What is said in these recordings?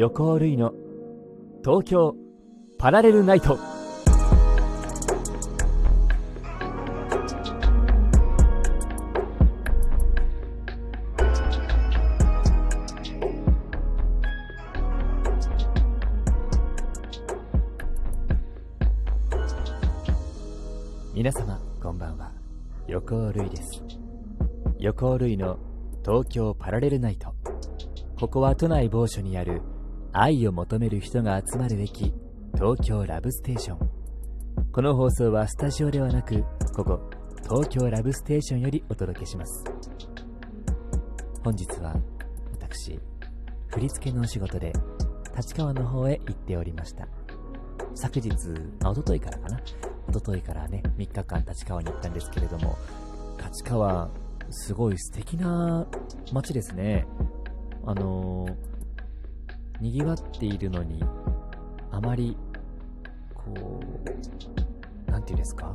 横尾類の。東京パラレルナイト。皆様こんばんは。横尾類です。横尾類の東京パラレルナイト。ここは都内某所にある愛を求める人が集まるべき東京ラブステーション。この放送はスタジオではなくここ東京ラブステーションよりお届けします。本日は私振り付けのお仕事で立川の方へ行っておりました。昨日、あ、おとといからかな。おとといからね、3日間立川に行ったんですけれども、立川、すごい素敵な街ですね。あのー、賑わっているのに、あまり、こう、なんていうんですか？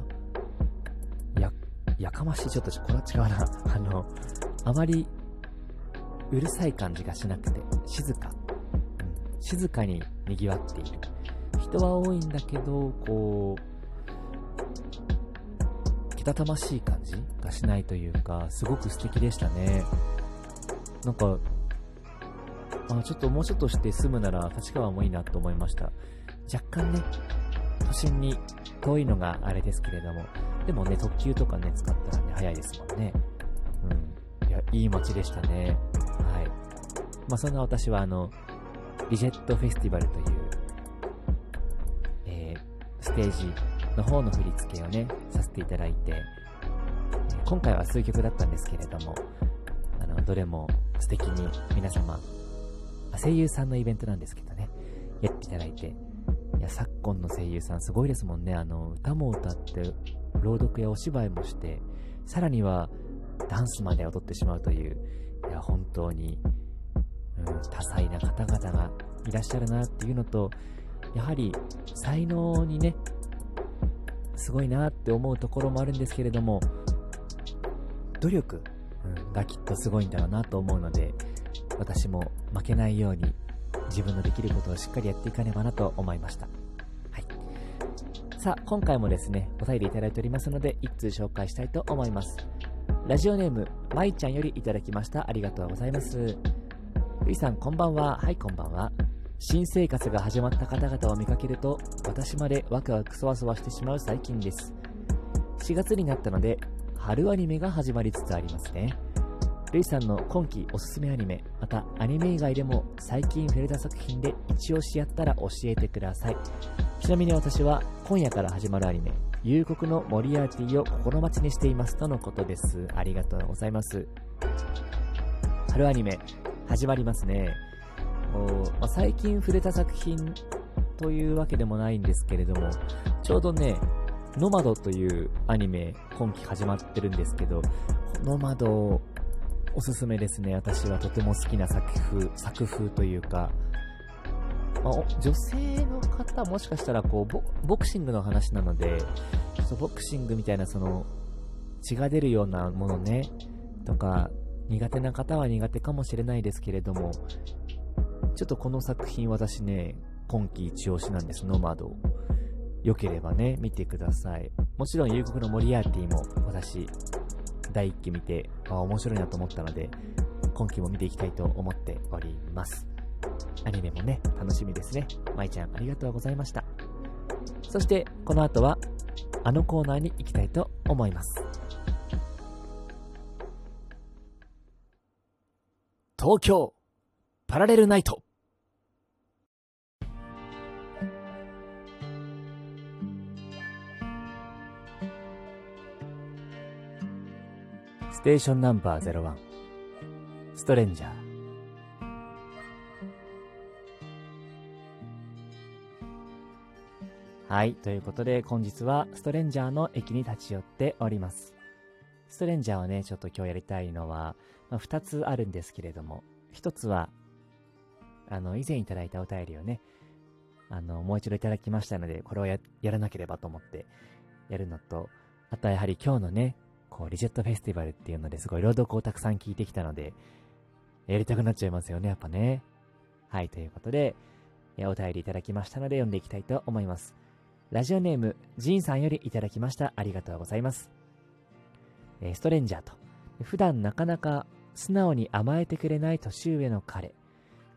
や、やかましい、ちょっと、これは違うな。あの、あまり、うるさい感じがしなくて、静か。静かに賑わっている。人は多いんだけど、こう、けたたましい感じがしないというか、すごく素敵でしたね。なんか、あちょっともうちょっとして住むなら立川もいいなと思いました。若干ね、都心に遠いのがあれですけれども、でもね、特急とかね、使ったらね、早いですもんね。うん。いや、いい街でしたね。はい。まあ、そんな私はあの、リジェットフェスティバルという、えー、ステージの方の振り付けをね、させていただいて、今回は数曲だったんですけれども、あの、どれも素敵に皆様、声優さんのイベントなんですけどね、やっていただいて、いや、昨今の声優さんすごいですもんね。あの、歌も歌って、朗読やお芝居もして、さらにはダンスまで踊ってしまうという、いや、本当に、うん、多彩な方々がいらっしゃるなっていうのと、やはり才能にね、すごいなって思うところもあるんですけれども、努力、うん、がきっとすごいんだろうなと思うので、私も負けないように自分のできることをしっかりやっていかねばなと思いました。はい。さあ、今回もですね、お便りいただいておりますので、一通紹介したいと思います。ラジオネーム、まいちゃんよりいただきました。ありがとうございます。ゆいさん、こんばんは。はい、こんばんは。新生活が始まった方々を見かけると私までワクワクそわそわしてしまう最近です4月になったので春アニメが始まりつつありますねルイさんの今季おすすめアニメまたアニメ以外でも最近触れた作品で一押しやったら教えてください。ちなみに私は今夜から始まるアニメ夕刻のモリアーティを心待ちにしていますとのことです。ありがとうございます。春アニメ始まりますね。まあ、最近触れた作品というわけでもないんですけれども、ちょうどね、ノマドというアニメ、今期始まってるんですけど、ノマド、おすすめですね。私はとても好きな作風、作風というか、まあ、女性の方、もしかしたらこうボ、クシングの話なので、そボクシングみたいなその、血が出るようなものね、とか、苦手な方は苦手かもしれないですけれども、ちょっとこの作品私ね、今季一押しなんです、ノマド。良ければね、見てください。もちろん、夕刻のモリアーティも私、第1期見て、あ、面白いなと思ったので、今期も見ていきたいと思っております。アニメもね、楽しみですね。舞ちゃん、ありがとうございました。そして、この後は、あのコーナーに行きたいと思います。東京パラレルナイトステーションナンバー01ストレンジャーはい。ということで、本日はストレンジャーの駅に立ち寄っております。ストレンジャーはね、ちょっと今日やりたいのは、まあ、2つあるんですけれども、1つは、あの、以前いただいたお便りをね、あの、もう一度いただきましたので、これをやらなければと思ってやるのと、あとはやはり今日のね、こう、リジェットフェスティバルっていうのですごい朗読をたくさん聞いてきたので、やりたくなっちゃいますよね、やっぱね。はい、ということで、お便りいただきましたので読んでいきたいと思います。ラジオネーム、ジーンさんよりいただきました。ありがとうございます。えストレンジャーと。普段なかなか素直に甘えてくれない年上の彼。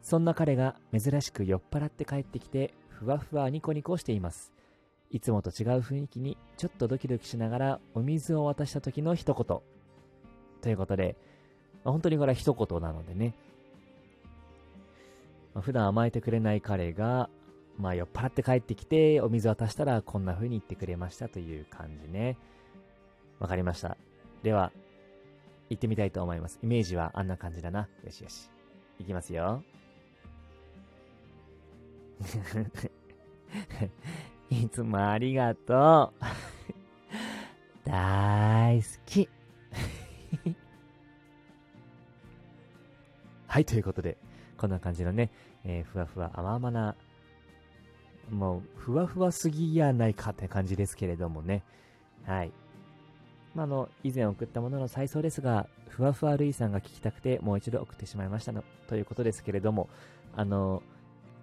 そんな彼が珍しく酔っ払って帰ってきて、ふわふわニコニコしています。いつもと違う雰囲気にちょっとドキドキしながらお水を渡した時の一言。ということで、まあ、本当にこれは一言なのでね、まあ、普段甘えてくれない彼が、まあ、酔っ払って帰ってきて、お水渡したらこんな風に言ってくれましたという感じね。わかりました。では、行ってみたいと思います。イメージはあんな感じだな。よしよし。いきますよ。いつもありがとう。大好き。はい、ということで、こんな感じのね、えー、ふわふわ甘々な、もう、ふわふわすぎやないかって感じですけれどもね。はい。まあ、の、以前送ったものの再送ですが、ふわふわるいさんが聞きたくて、もう一度送ってしまいましたの、ということですけれども、あの、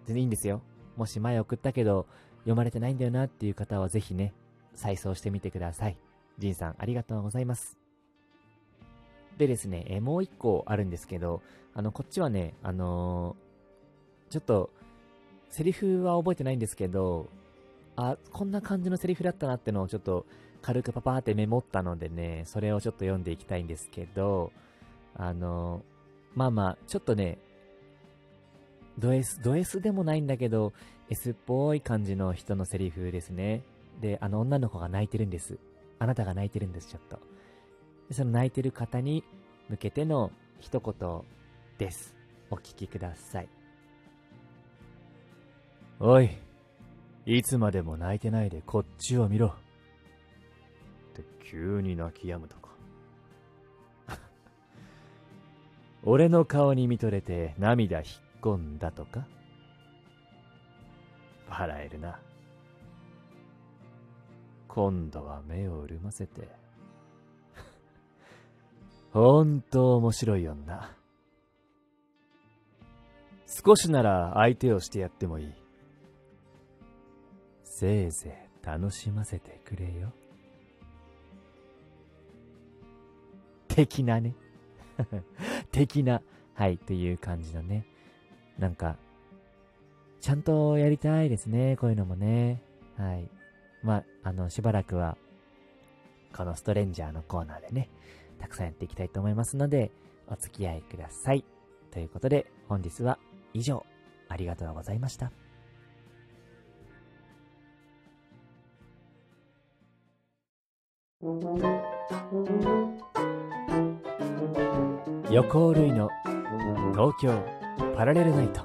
全然いいんですよ。もし前送ったけど、読まれてないんだよなっていう方はぜひね、再送してみてください。ジンさん、ありがとうございます。でですね、えもう一個あるんですけど、あの、こっちはね、あのー、ちょっと、セリフは覚えてないんですけど、あ、こんな感じのセリフだったなってのをちょっと軽くパパーってメモったのでね、それをちょっと読んでいきたいんですけど、あのー、まあまあ、ちょっとね、ド S、ド S でもないんだけど、S っぽい感じの人のセリフですね。で、あの女の子が泣いてるんです。あなたが泣いてるんです、ちょっと。その泣いてる方に向けての一言です。お聞きください。おい、いつまでも泣いてないでこっちを見ろ。って急に泣き止むとか。俺の顔に見とれて涙引っ込んだとか？笑えるな。今度は目を潤ませて。ほんと面白い女。少しなら相手をしてやってもいい。せいぜい楽しませてくれよ。的なね。的な、はい、という感じのね。なんか、ちゃんとやりたいですね、こういうのもね。はい。まあ、あの、しばらくは、このストレンジャーのコーナーでね、たくさんやっていきたいと思いますので、お付き合いください。ということで、本日は以上、ありがとうございました。横類の東京パラレルナイト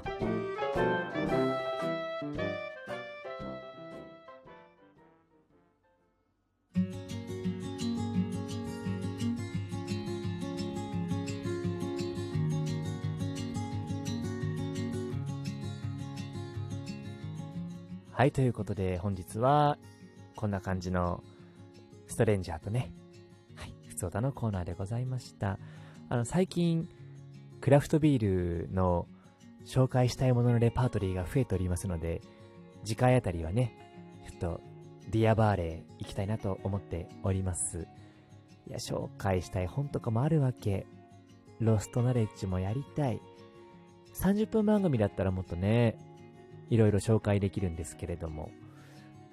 はい、ということで本日はこんな感じのストレンジャーとね、はい、ふつおたのコーナーでございました。あの、最近、クラフトビールの紹介したいもののレパートリーが増えておりますので、次回あたりはね、ちょっと、ディアバーレー行きたいなと思っております。いや、紹介したい本とかもあるわけ。ロストナレッジもやりたい。30分番組だったらもっとね、いろいろ紹介できるんですけれども、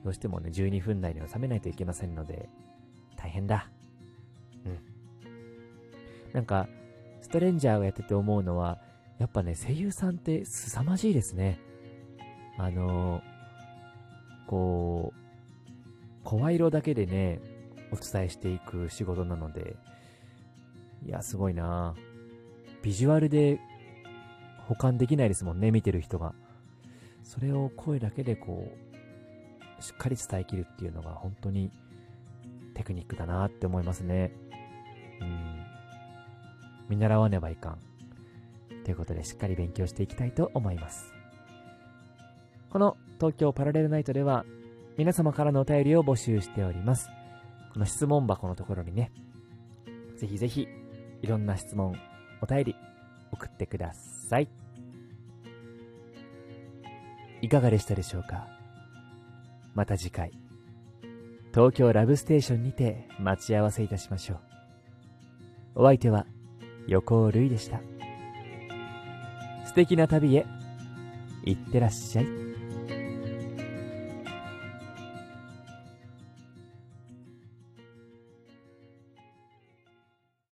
どうしてもね、12分内に収めないといけませんので、大変だ。うん。なんか、トレンジャーをやってて思うのは、やっぱね、声優さんって凄まじいですね。あのー、こう、声色だけでね、お伝えしていく仕事なので、いや、すごいなビジュアルで保管できないですもんね、見てる人が。それを声だけでこう、しっかり伝えきるっていうのが本当にテクニックだなって思いますね。見習わねばいかん。ということで、しっかり勉強していきたいと思います。この東京パラレルナイトでは、皆様からのお便りを募集しております。この質問箱のところにね、ぜひぜひ、いろんな質問、お便り、送ってください。いかがでしたでしょうか？また次回、東京ラブステーションにて待ち合わせいたしましょう。お相手は、横尾瑠衣でした。素敵な旅へ、行ってらっしゃい。